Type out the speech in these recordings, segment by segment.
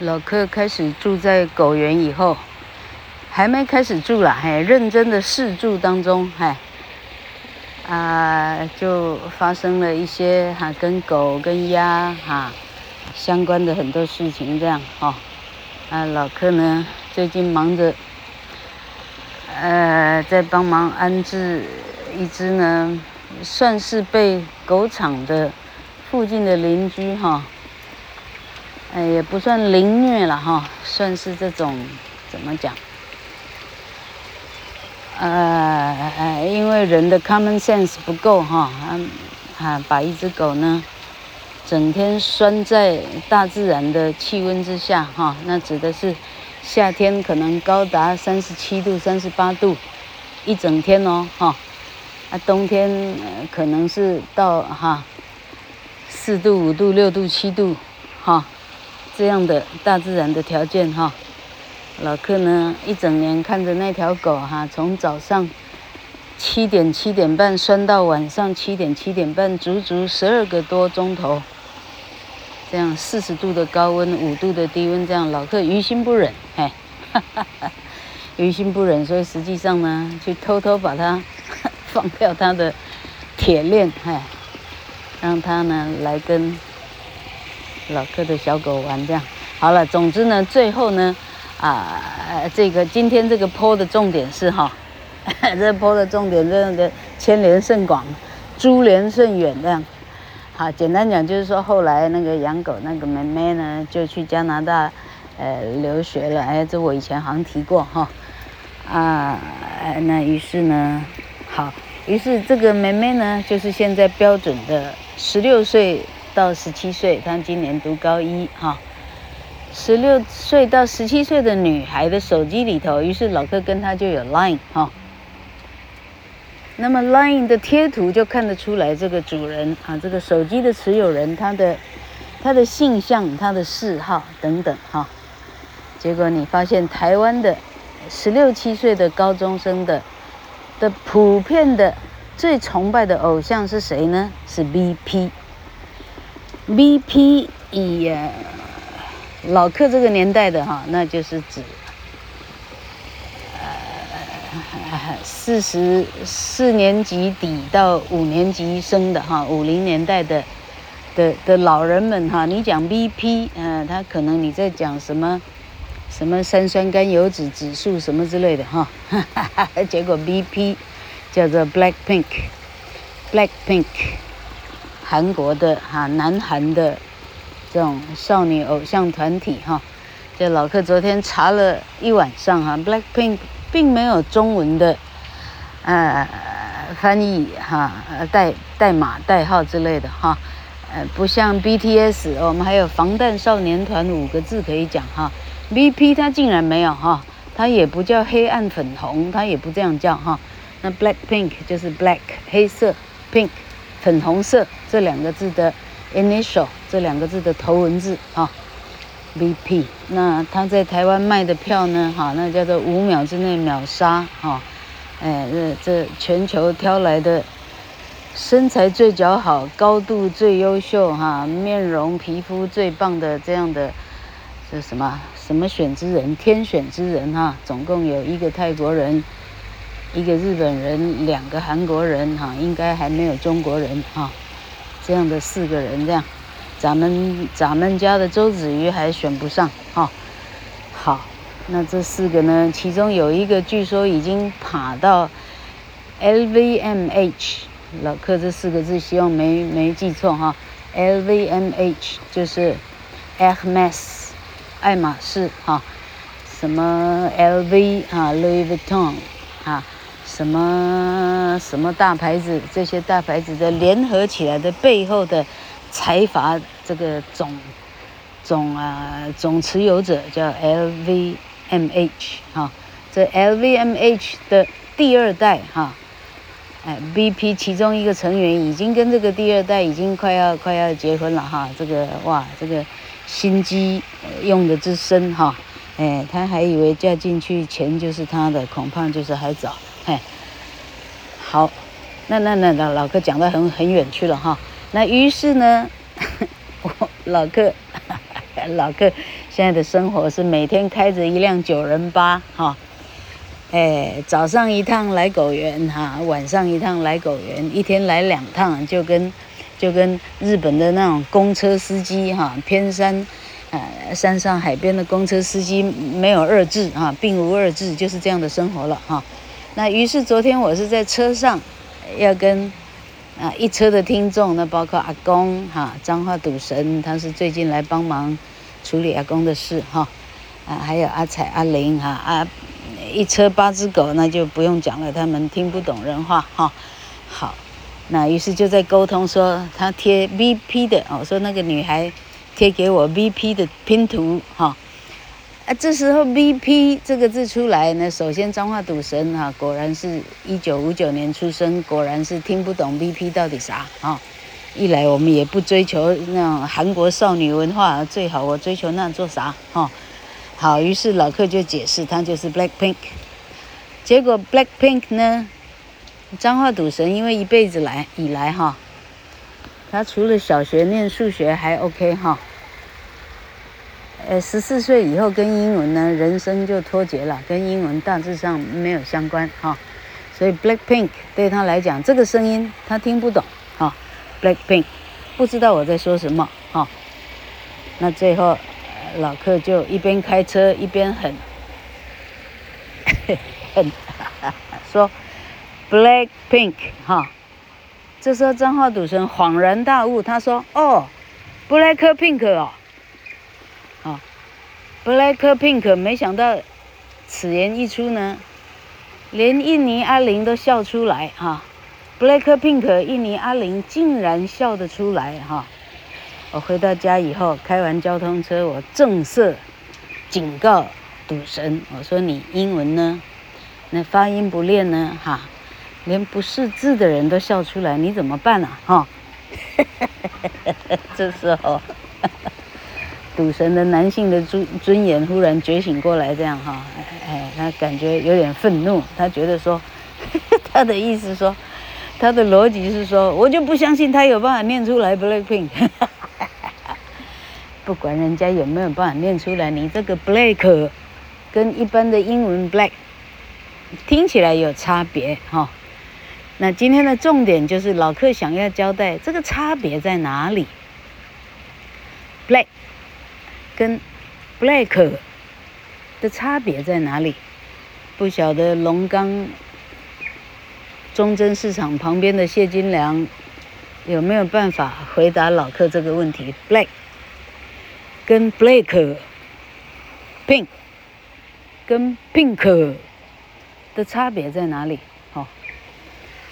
老克开始住在狗园以后，还没开始住了，还认真的试住当中，哎，啊，就发生了一些哈、跟狗跟鸭哈、相关的很多事情，这样哈、哦，啊，老克呢最近忙着，呃，在帮忙安置一只呢，算是被狗场的附近的邻居哈。哎，也不算凌虐了哈，算是这种怎么讲？呃，因为人的 common sense 不够哈，啊，啊，把一只狗呢，整天拴在大自然的气温之下哈，那指的是夏天可能高达三十七度、三十八度，一整天哦哈，啊，冬天可能是到哈四度、五度、六度、七度哈。这样的大自然的条件哈，老客呢一整年看着那条狗哈，从早上七点七点半拴到晚上七点七点半，足足十二个多钟头，这样四十度的高温，五度的低温，这样老客于心不忍，嘿，哈哈哈，于心不忍，所以实际上呢，去偷偷把它 放掉它的铁链，嘿，让它呢来跟。老克的小狗玩这样好了，总之呢，最后呢，啊，这个今天这个坡的重点是哈，这坡的重点这样的牵连甚广，珠联甚远这样。好，简单讲就是说，后来那个养狗那个妹妹呢，就去加拿大呃留学了。哎，这我以前好像提过哈。啊，那于是呢，好，于是这个妹妹呢，就是现在标准的十六岁。到十七岁，她今年读高一哈。十六岁到十七岁的女孩的手机里头，于是老哥跟她就有 Line 哈。那么 Line 的贴图就看得出来，这个主人啊，这个手机的持有人，他的他的性向、他的嗜好等等哈。结果你发现台湾的十六七岁的高中生的的普遍的最崇拜的偶像是谁呢？是 BP。BP 以老克这个年代的哈，那就是指呃四十四年级底到五年级生的哈，五零年代的的的老人们哈，你讲 BP，嗯，他可能你在讲什么什么三酸甘油酯指数什么之类的哈，结果 BP 叫做 Black Pink，Black Pink。韩国的哈，南韩的这种少女偶像团体哈，这老客昨天查了一晚上哈，Blackpink 并没有中文的呃翻译哈，代代码代号之类的哈，呃不像 BTS，我们还有防弹少年团五个字可以讲哈，BP 它竟然没有哈，它也不叫黑暗粉红，它也不这样叫哈，那 Blackpink 就是 Black 黑色 Pink。粉红色这两个字的 initial，这两个字的头文字啊，BP。那他在台湾卖的票呢？哈，那叫做五秒之内秒杀哈。哎，这这全球挑来的身材最姣好、高度最优秀哈、面容皮肤最棒的这样的这什么什么选之人，天选之人哈。总共有一个泰国人。一个日本人，两个韩国人，哈，应该还没有中国人，哈，这样的四个人，这样，咱们咱们家的周子瑜还选不上，哈，好，那这四个呢，其中有一个据说已经爬到 LVMH，老客这四个字希望没没记错哈，LVMH 就是 Hermes，爱马仕，哈，什么 LV 啊，Louis Vuitton，啊。什么什么大牌子？这些大牌子的联合起来的背后的财阀，这个总总啊总持有者叫 LVMH 哈，这 LVMH 的第二代哈，哎 BP 其中一个成员已经跟这个第二代已经快要快要结婚了哈，这个哇这个心机用的之深哈，哎他还以为嫁进去钱就是他的，恐怕就是还早。哎，好，那那那那老哥讲到很很远去了哈。那于是呢，我老克 老哥现在的生活是每天开着一辆九人八，哈，哎，早上一趟来狗园，哈，晚上一趟来狗园，一天来两趟，就跟就跟日本的那种公车司机，哈，偏山，呃，山上海边的公车司机没有二致，哈，并无二致，就是这样的生活了，哈。那于是昨天我是在车上，要跟。啊，一车的听众，那包括阿公哈，彰化赌神，他是最近来帮忙处理阿公的事哈，啊，还有阿彩、阿玲哈，啊，一车八只狗，那就不用讲了，他们听不懂人话哈。好，那于是就在沟通说，他贴 VP 的，我说那个女孩贴给我 VP 的拼图哈。啊，这时候 “VP” 这个字出来呢，首先彰化赌神哈，果然是一九五九年出生，果然是听不懂 “VP” 到底啥啊。一来我们也不追求那种韩国少女文化，最好我追求那做啥哈？好，于是老客就解释，他就是 Blackpink。结果 Blackpink 呢，彰化赌神因为一辈子来以来哈，他除了小学念数学还 OK 哈。呃，十四岁以后跟英文呢，人生就脱节了，跟英文大致上没有相关哈。所以 Blackpink 对他来讲，这个声音他听不懂哈。Blackpink 不知道我在说什么哈。那最后老客就一边开车一边很很说 Blackpink 哈。这时候彰化赌神恍然大悟，他说：“哦，Blackpink 哦。” Blackpink，没想到此言一出呢，连印尼阿玲都笑出来哈。Blackpink，印尼阿玲竟然笑得出来哈。我回到家以后，开完交通车，我正色警告赌神，我说你英文呢，那发音不练呢哈，连不识字的人都笑出来，你怎么办啊哈？这时候。赌神的男性的尊尊严忽然觉醒过来，这样哈，哎，他感觉有点愤怒，他觉得说，他的意思说，他的逻辑是说，我就不相信他有办法念出来 Blackpink，不管人家有没有办法念出来，你这个 Black 跟一般的英文 Black 听起来有差别哈。那今天的重点就是老客想要交代这个差别在哪里，Black。跟 black 的差别在哪里？不晓得龙岗中贞市场旁边的谢金良有没有办法回答老客这个问题？black 跟 black pink 跟 pink 的差别在哪里？好，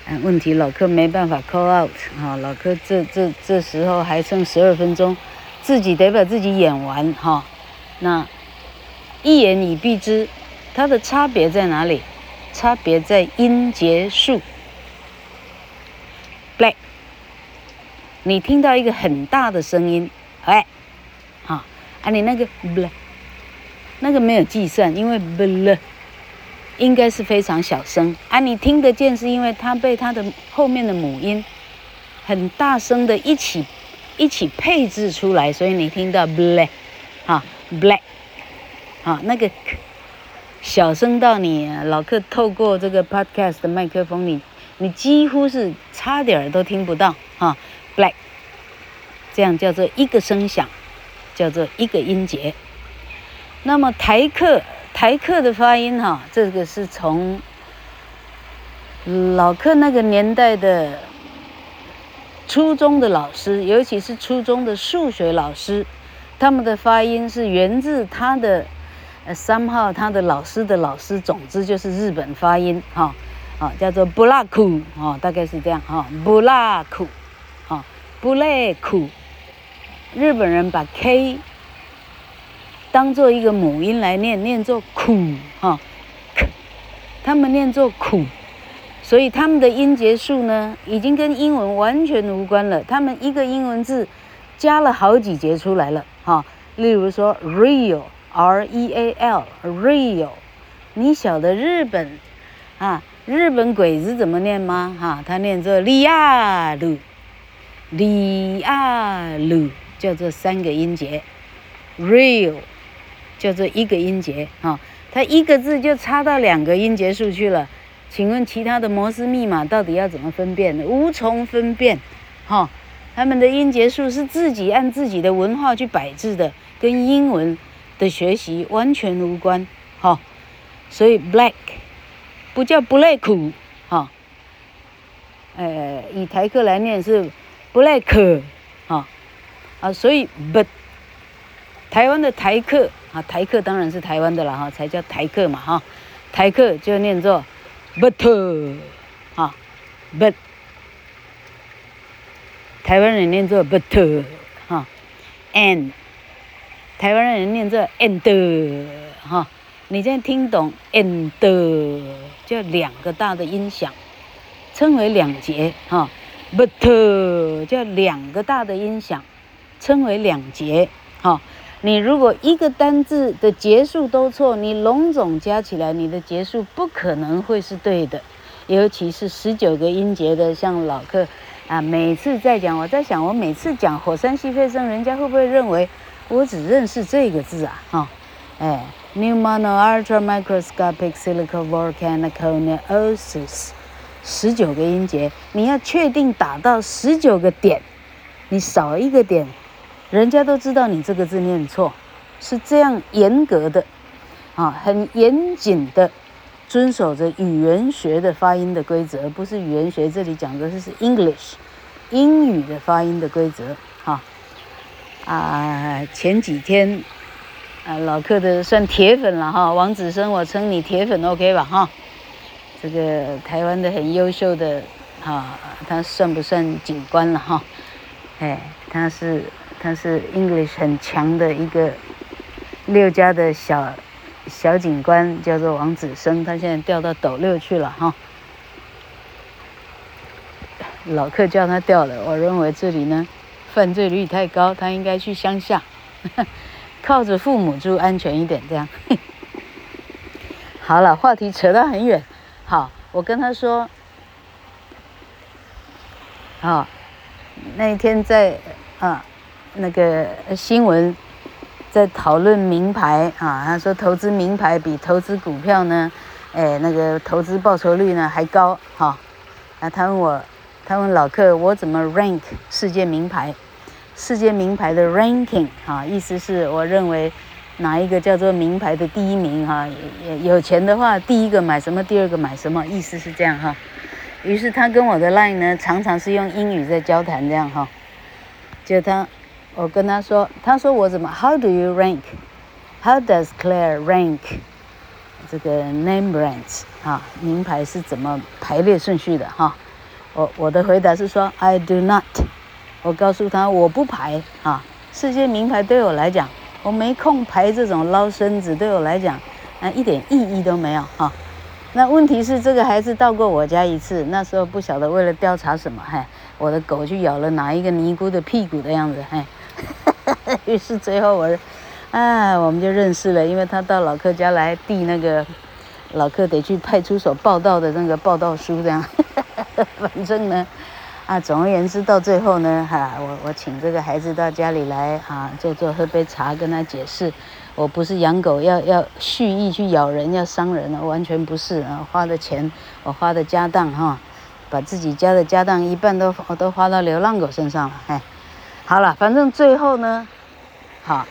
哎，问题老客没办法 call out 啊，老客这这这时候还剩十二分钟。自己得把自己演完哈，那一言以蔽之，它的差别在哪里？差别在音节数。Black，你听到一个很大的声音，哎，好，啊，你那个 black，那个没有计算，因为 bl 应该是非常小声，啊，你听得见是因为它被它的后面的母音很大声的一起。一起配置出来，所以你听到 black，哈 black，哈那个小声到你老客透过这个 podcast 的麦克风，你你几乎是差点儿都听不到哈 black，这样叫做一个声响，叫做一个音节。那么台客台客的发音哈，这个是从老客那个年代的。初中的老师，尤其是初中的数学老师，他们的发音是源自他的呃三号，他的老师的老师，总之就是日本发音哈，啊叫做布拉库啊，大概是这样哈，布拉库，啊布雷库，日本人把 K 当做一个母音来念，念作苦哈，他们念作苦。所以他们的音节数呢，已经跟英文完全无关了。他们一个英文字加了好几节出来了，哈。例如说，real，R-E-A-L，real。你晓得日本啊，日本鬼子怎么念吗？哈，他念作利亚鲁，利亚鲁，叫做三个音节，real，叫做一个音节哈，它一个字就差到两个音节数去了。请问其他的摩斯密码到底要怎么分辨呢？无从分辨，哈，他们的音节数是自己按自己的文化去摆置的，跟英文的学习完全无关，哈，所以 black 不叫 black，哈，呃，以台客来念是 black，哈，啊，所以 but 台湾的台客啊，台客当然是台湾的了哈，才叫台客嘛哈，台客就念作。But 哈，but 台湾人念作 but 哈，and. 台湾人念作 and. 哈，你现在听懂 and 就两个大的音响，称为两节。哈，but 叫两个大的音响，称为两节。哈。你如果一个单字的结束都错，你龙总加起来，你的结束不可能会是对的。尤其是十九个音节的，像老客啊，每次在讲，我在想，我每次讲火山矽肺生，人家会不会认为我只认识这个字啊？哈，哎，pneumono ultramicroscopic silicovolcaniconeosis，十九个音节，你要确定打到十九个点，你少一个点。人家都知道你这个字念错，是这样严格的，啊，很严谨的遵守着语言学的发音的规则，不是语言学这里讲的是 English，英语的发音的规则，哈，啊，前几天啊老客的算铁粉了哈，王子生我称你铁粉 OK 吧哈，这个台湾的很优秀的啊，他算不算警官了哈？哎，他是。他是 English 很强的一个六家的小小警官，叫做王子生。他现在调到斗六去了哈。老客叫他调了，我认为这里呢犯罪率太高，他应该去乡下，靠着父母住安全一点。这样。好了，话题扯到很远。好，我跟他说，好，那一天在啊。那个新闻在讨论名牌啊，他说投资名牌比投资股票呢，哎，那个投资报酬率呢还高哈。啊，他问我，他问老客，我怎么 rank 世界名牌？世界名牌的 ranking 哈，意思是我认为哪一个叫做名牌的第一名哈？有钱的话，第一个买什么，第二个买什么，意思是这样哈。于是他跟我的 line 呢，常常是用英语在交谈这样哈，就他。我跟他说，他说我怎么？How do you rank? How does Claire rank 这个 name brands 啊？名牌是怎么排列顺序的哈？我我的回答是说，I do not。我告诉他我不排啊。世界名牌对我来讲，我没空排这种捞身子，对我来讲，啊一点意义都没有哈。那问题是这个孩子到过我家一次，那时候不晓得为了调查什么，嘿，我的狗去咬了哪一个尼姑的屁股的样子，嘿。于是最后我，啊，我们就认识了，因为他到老客家来递那个老客得去派出所报到的那个报到书，这样。反正呢，啊，总而言之，到最后呢，哈、我我请这个孩子到家里来啊，坐坐喝杯茶，跟他解释，我不是养狗要要蓄意去咬人，要伤人了，完全不是啊，花的钱，我花的家当哈、把自己家的家当一半都我都花到流浪狗身上了，哎。好了，反正最后呢，好，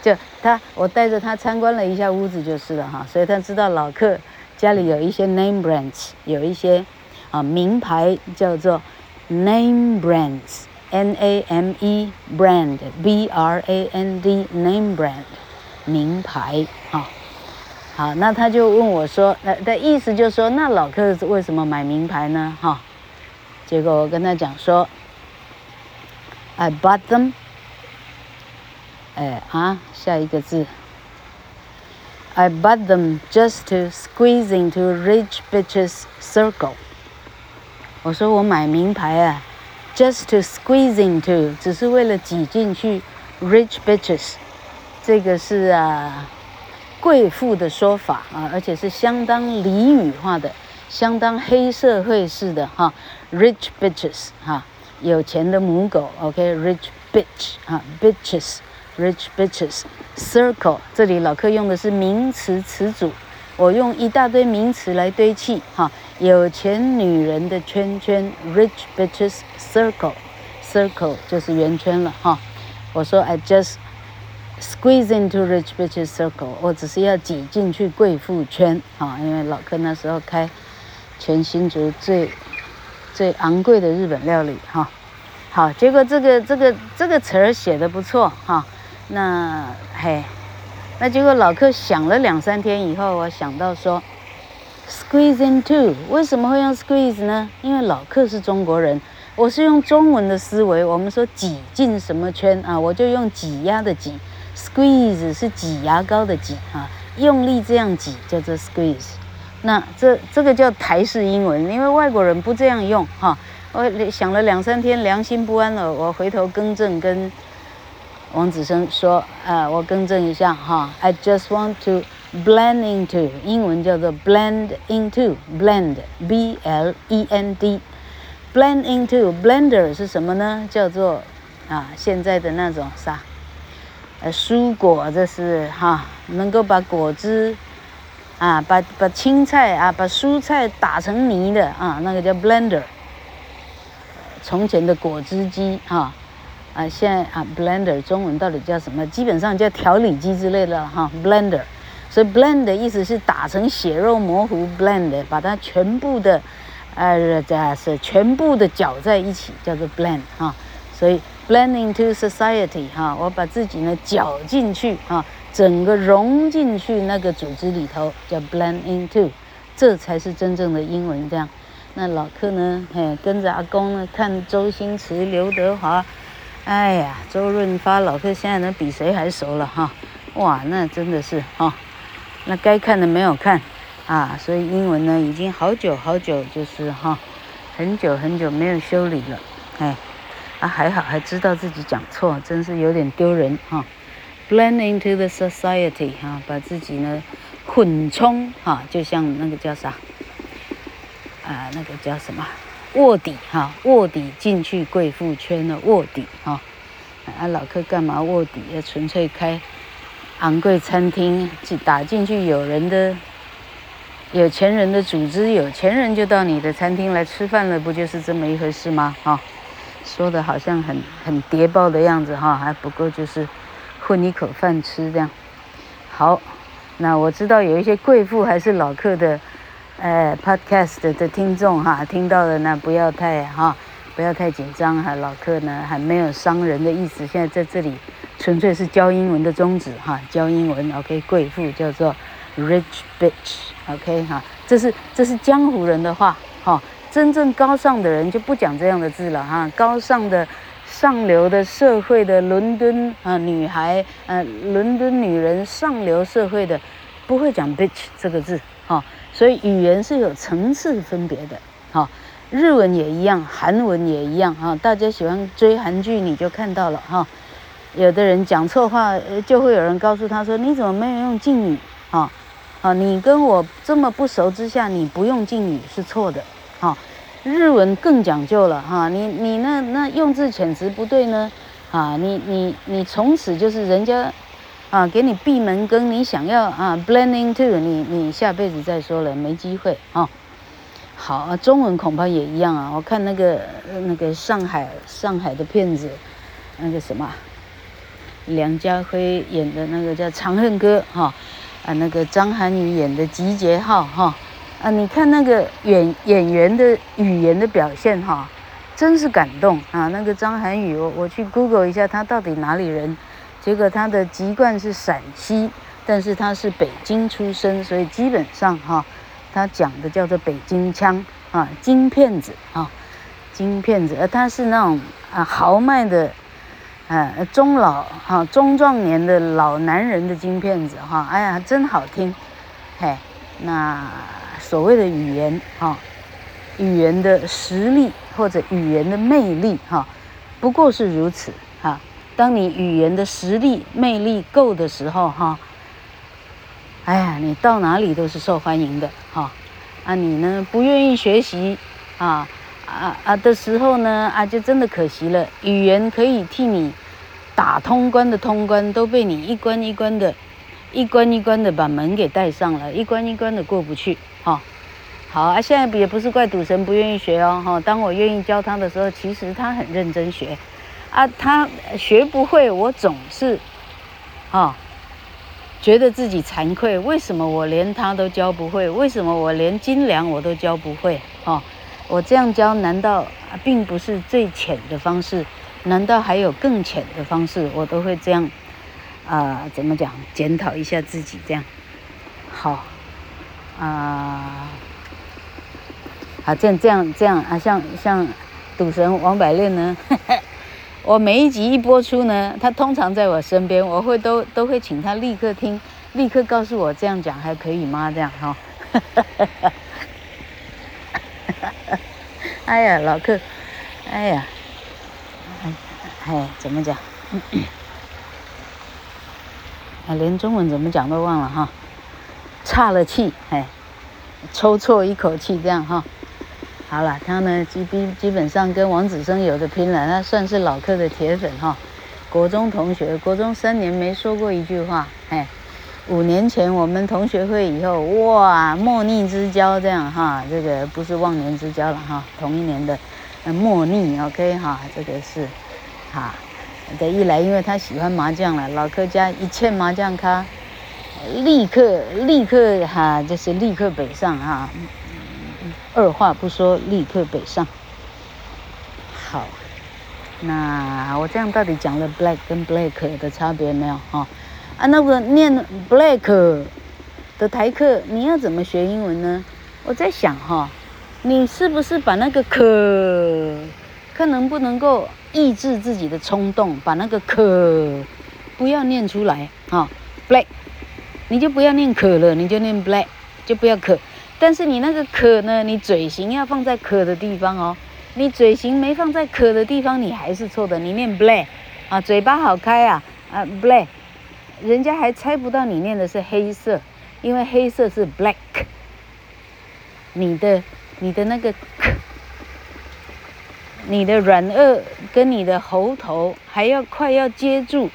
就他我带着他参观了一下屋子就是了哈，所以他知道老客家里有一些 name brands，有一些啊名牌叫做 name brands，N A M E brand B R A N D name brand 名牌啊，好，那他就问我说，那的意思就是说，那老客为什么买名牌呢？哈，结果我跟他讲说。I bought them。哎啊，下一个字。I bought them just to squeeze into rich bitches circle。我说我买名牌啊，just to squeeze into，只是为了挤进去 rich bitches。这个是啊，贵妇的说法啊，而且是相当俚语化的，相当黑社会式的哈，rich bitches 哈。有钱的母狗，OK，rich bitch 啊，bitches rich bitches circle，这里老客用的是名词词组，我用一大堆名词来堆砌哈。有钱女人的圈圈，rich bitches circle，circle 就是圆圈了哈。我说 I just squeeze into rich bitches circle，我只是要挤进去贵妇圈啊，因为老客那时候开全新竹最最昂贵的日本料理哈。好，结果这个这个这个词儿写的不错哈。那嘿，那结果老客想了两三天以后，我想到说。Squeeze into，为什么会用 squeeze 呢？因为老客是中国人，我是用中文的思维。我们说挤进什么圈啊，我就用挤压的挤，squeeze 是挤牙膏的挤啊，用力这样挤叫做 squeeze。那这这个叫台式英文，因为外国人不这样用哈。我想了两三天，良心不安了，我回头更正跟王子生说，啊，我更正一下哈，I just want to。Blend into，英文叫做 blend into，blend，b l e n d，blend into，blender 是什么呢？叫做啊，现在的那种啥，呃，蔬果这是哈、能够把果汁啊，把把青菜啊，把蔬菜打成泥的啊，那个叫 blender。从前的果汁机哈，啊，现在啊，blender 中文到底叫什么？基本上叫调理机之类的哈、，blender。所以 blend 的意思是打成血肉模糊，blend 把它全部的，呃，这是全部的搅在一起，叫做 blend 哈。所以 blend into society 哈，我把自己呢搅进去哈，整个融进去那个组织里头，叫 blend into，这才是真正的英文这样。那老客呢，嘿，跟着阿公呢看周星驰、刘德华，哎呀，周润发，老客现在能比谁还熟了哈。哇，那真的是哈。那该看的没有看，啊，所以英文呢已经好久好久就是哈，很久很久没有修理了，哎，啊还好还知道自己讲错，真是有点丢人哈。Blend into the society 哈，把自己呢混充哈，就像那个叫啥，啊那个叫什么卧底哈，卧底进去贵妇圈的卧底哈，啊老客干嘛卧底？要纯粹开。昂贵餐厅，打进去有人的、有钱人的组织，有钱人就到你的餐厅来吃饭了，不就是这么一回事吗？哈，说的好像很很谍报的样子哈，还不够就是混一口饭吃这样。好，那我知道有一些贵妇还是老客的，呃，podcast 的听众哈，听到了呢不要太哈，不要太紧张哈，老客呢还没有伤人的意思，现在在这里。纯粹是教英文的宗旨哈，教英文，OK，贵妇叫做 rich bitch，OK 哈，这是这是江湖人的话哈，真正高尚的人就不讲这样的字了哈，高尚的上流的社会的伦敦啊女孩，呃，伦敦女人上流社会的不会讲 bitch 这个字哈，所以语言是有层次分别的哈，日文也一样，韩文也一样哈，大家喜欢追韩剧你就看到了哈。有的人讲错话，就会有人告诉他说：“你怎么没有用敬语？啊，啊，你跟我这么不熟之下，你不用敬语是错的。哈，日文更讲究了哈，你你那那用字遣词不对呢，啊，你你你从此就是人家啊给你闭门羹，你想要啊 blending to，你你下辈子再说了，没机会啊。好，中文恐怕也一样啊。我看那个那个上海上海的片子，那个什么。梁家辉演的那个叫《长恨歌》哈，啊，那个张涵予演的《集结号》哈，啊，你看那个演演员的语言的表现哈，真是感动啊！那个张涵予，我我去 Google 一下，他到底哪里人？结果他的籍贯是陕西，但是他是北京出生，所以基本上哈，他讲的叫做北京腔啊，京片子啊，京片子，而他是那种啊豪迈的。呃，中老哈、啊、中壮年的老男人的京片子哈，哎呀，真好听，嘿，那所谓的语言哈、语言的实力或者语言的魅力哈、不过是如此哈、当你语言的实力魅力够的时候哈、哎呀，你到哪里都是受欢迎的哈。啊，你呢不愿意学习啊？啊啊的时候呢，啊就真的可惜了。语言可以替你打通关的通关都被你一关一关的，一关一关的把门给带上了，一关一关的过不去，哈。好啊，现在也不是怪赌神不愿意学哦，哈。当我愿意教他的时候，其实他很认真学，啊，他学不会，我总是，哈，觉得自己惭愧。为什么我连他都教不会？为什么我连斤两我都教不会？哈，我这样教，难道并不是最浅的方式？难道还有更浅的方式？我都会这样，啊、怎么讲？检讨一下自己，这样，好，啊、啊，这样这样这样啊，像像赌神王百炼呢，我每一集一播出呢，他通常在我身边，我会都都会请他立刻听，立刻告诉我这样讲还可以吗？这样哈，哎呀，老客，哎呀，哎，怎么讲？啊，连中文怎么讲都忘了哈，岔了气，哎，抽错一口气这样哈。好了，他呢基基基本上跟王子生有的拼了，他算是老客的铁粉哈。国中同学，国中三年没说过一句话，哎，五年前我们同学会以后，哇，莫逆之交这样哈，这个不是忘年之交了哈，同一年的，莫逆，OK 哈，这个是，哈，这一来因为他喜欢麻将了，老客家一欠麻将咖，立刻立刻哈，就是立刻北上哈。二话不说，立刻北上。好，那我这样到底讲了 black 跟 black 的差别没有？哈，啊，那个念 black 的台客，你要怎么学英文呢？我在想哈，你是不是把那个可，看能不能够抑制自己的冲动，把那个可不要念出来哈，black，你就不要念可了，你就念 black，就不要可。但是你那个可呢？你嘴型要放在可的地方哦。你嘴型没放在可的地方，你还是错的。你念 black 啊，嘴巴好开啊啊 black，人家还猜不到你念的是黑色，因为黑色是 black。你的你的那个可，你的软腭跟你的喉头还要快要接住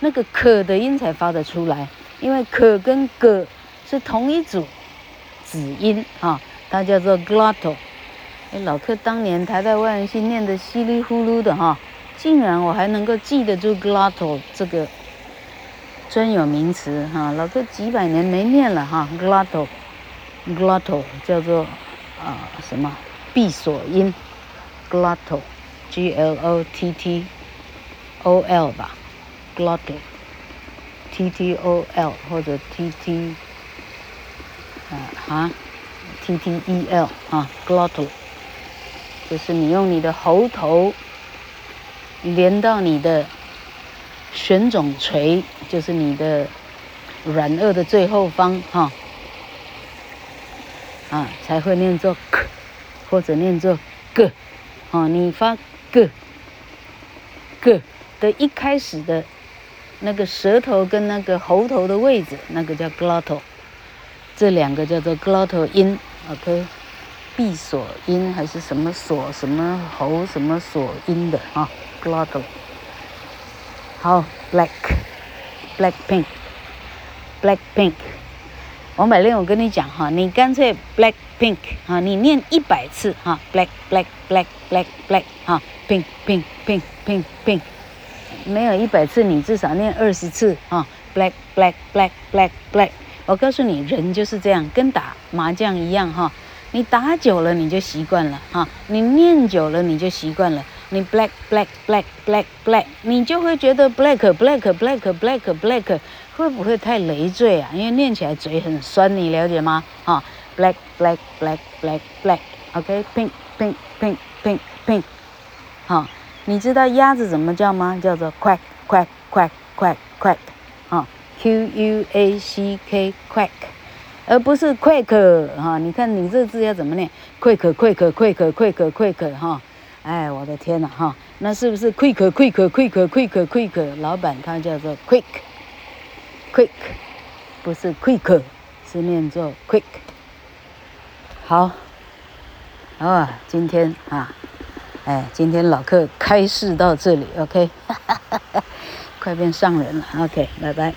那个可的音才发得出来，因为可跟个是同一组。子音啊，它叫做 glottal。哎，老客当年台大外文系念的稀里呼噜的哈，竟然我还能够记得住 glottal 这个专有名词哈。老客几百年没念了哈，glottal，glottal 叫做啊什么闭锁音，glottal，G L O T T O L 吧，glotto t t o l 或者 T T。啊，T T E L 啊，glottal，就是你用你的喉头连到你的悬总锤，就是你的软腭的最后方哈，啊，才会念作 k，或者念作 g，啊，你发 g，g 的一开始的那个舌头跟那个喉头的位置，那个叫 glottal。这两个叫做 glottal 音，OK，闭锁音还是什么锁什么喉什么锁音的啊？glottal。好，black，black pink，black pink。王百炼，我跟你讲哈，你干脆 black pink 啊，你念一百次哈，black black black black black 哈，pink pink pink pink pink。没有一百次，你至少念二十次啊，black black black black black。我告诉你，人就是这样，跟打麻将一样哈。你打久了，你就习惯了哈。你念久了，你就习惯了。你 black black black black black，你就会觉得 black black black black black 会不会太累赘啊？因为念起来嘴很酸，你了解吗？哈，black black black black black，OK，pink pink pink pink pink，好，你知道鸭子怎么叫吗？叫做 quack quack quack quack quack，啊。Q U A C K quack，而不是 quack 哈。你看你这字要怎么念？quack quack quack quack quack 哈。哎，我的天哪哈，那是不是 quick quick quick quick quick？老板他叫做 quick quick，不是 quick，是念作 quick。好啊，今天啊，哎，今天老客开示到这里，OK。快变上人了。OK，拜拜。